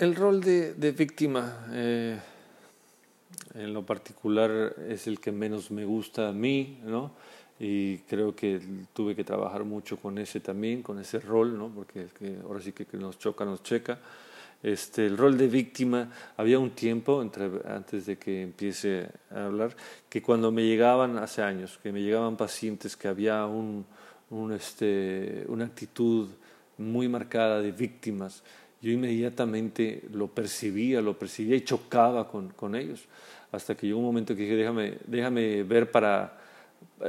El rol de, de víctima, eh, en lo particular, es el que menos me gusta a mí, ¿no? Y creo que tuve que trabajar mucho con ese también, con ese rol, ¿no? Porque que ahora sí que, que nos choca, nos checa. Este, el rol de víctima, había un tiempo entre, antes de que empiece a hablar, que cuando me llegaban, hace años, que me llegaban pacientes que había un, un, este, una actitud muy marcada de víctimas, yo inmediatamente lo percibía, lo percibía y chocaba con, con ellos, hasta que llegó un momento que dije, déjame, déjame ver para,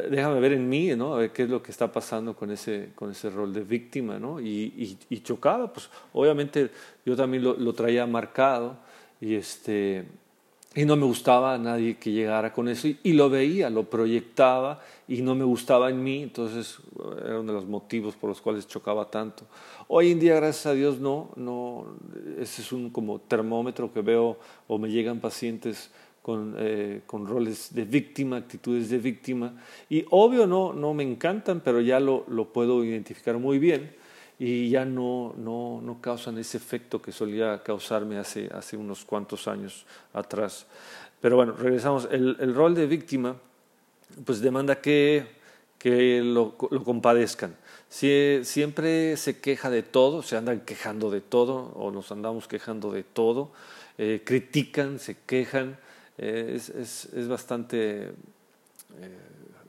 déjame ver en mí, ¿no? A ver qué es lo que está pasando con ese, con ese rol de víctima, ¿no? Y, y, y chocaba, pues obviamente yo también lo, lo, traía marcado y, este, y no me gustaba a nadie que llegara con eso y, y, lo veía, lo proyectaba y no me gustaba en mí, entonces era uno de los motivos por los cuales chocaba tanto. Hoy en día, gracias a Dios, no, no, ese es un como termómetro que veo o me llegan pacientes con, eh, con, roles de víctima, actitudes de víctima. Y obvio no, no me encantan, pero ya lo, lo puedo identificar muy bien y ya no, no, no, causan ese efecto que solía causarme hace, hace unos cuantos años atrás. Pero bueno, regresamos. El, el rol de víctima pues demanda que, que lo, lo compadezcan. Si, siempre se queja de todo, se andan quejando de todo o nos andamos quejando de todo, eh, critican, se quejan es, es, es bastante eh,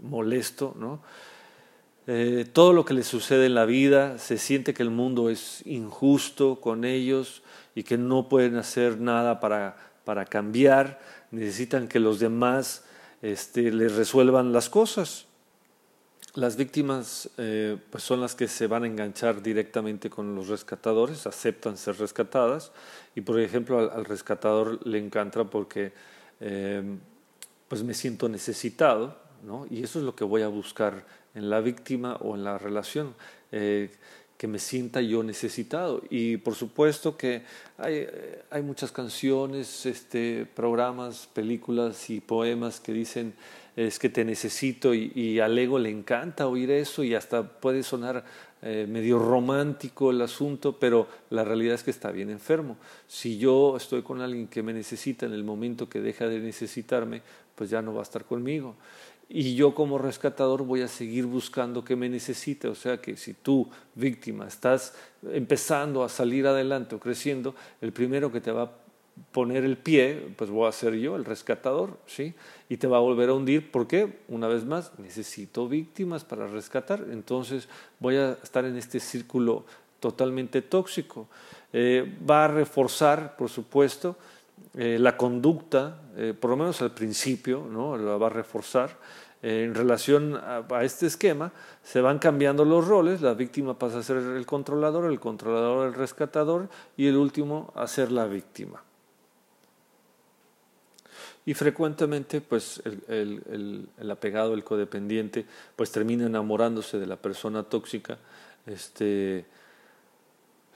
molesto, ¿no? Eh, todo lo que les sucede en la vida, se siente que el mundo es injusto con ellos y que no pueden hacer nada para, para cambiar, necesitan que los demás este, les resuelvan las cosas. Las víctimas eh, pues son las que se van a enganchar directamente con los rescatadores, aceptan ser rescatadas. Y por ejemplo al, rescatador le encanta porque eh, pues me siento necesitado, Y eso es lo que voy a buscar en la víctima o en la relación, eh, que me sienta yo necesitado. Y por supuesto que hay, hay muchas canciones, este, programas, películas y poemas que dicen es que te necesito y, y al ego le encanta oír eso y hasta puede sonar eh, medio romántico el asunto, pero la realidad es que está bien enfermo. Si yo estoy con alguien que me necesita en el momento que deja de necesitarme, pues ya no va a estar conmigo. Y yo como rescatador voy a seguir buscando que me necesite. O sea que si tú, víctima, estás empezando a salir adelante o creciendo, el primero que te va a poner el pie, pues voy a ser yo, el rescatador, ¿sí? Y te va a volver a hundir, ¿por qué? Una vez más, necesito víctimas para rescatar, entonces voy a estar en este círculo totalmente tóxico. Eh, va a reforzar, por supuesto, eh, la conducta, eh, por lo menos al principio, ¿no? La va a reforzar. en relación a, este esquema, se van cambiando los roles, la víctima pasa a ser el controlador, el controlador el rescatador y el último a ser la víctima y frecuentemente pues el, el, el, el, apegado, el codependiente, pues termina enamorándose de la persona tóxica, este,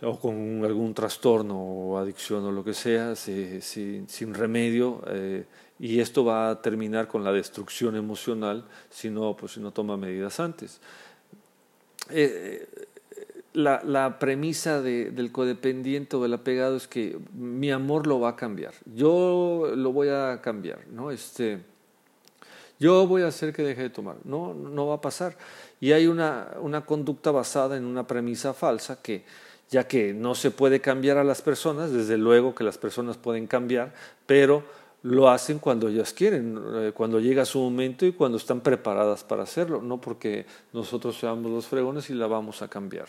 o con algún trastorno o adicción o lo que sea, si, si, sin remedio, eh, y esto va a terminar con la destrucción emocional si no, pues, si no toma medidas antes. Eh, la, la premisa de, del codependiente o del apegado es que mi amor lo va a cambiar, yo lo voy a cambiar, ¿no? Este, yo voy a hacer que deje de tomar, no, no va a pasar. Y hay una, una conducta basada en una premisa falsa que, ya que no se puede cambiar a las personas, desde luego que las personas pueden cambiar, pero lo hacen cuando ellas quieren, eh, cuando llega su momento y cuando están preparadas para hacerlo, no porque nosotros seamos los fregones y la vamos a cambiar.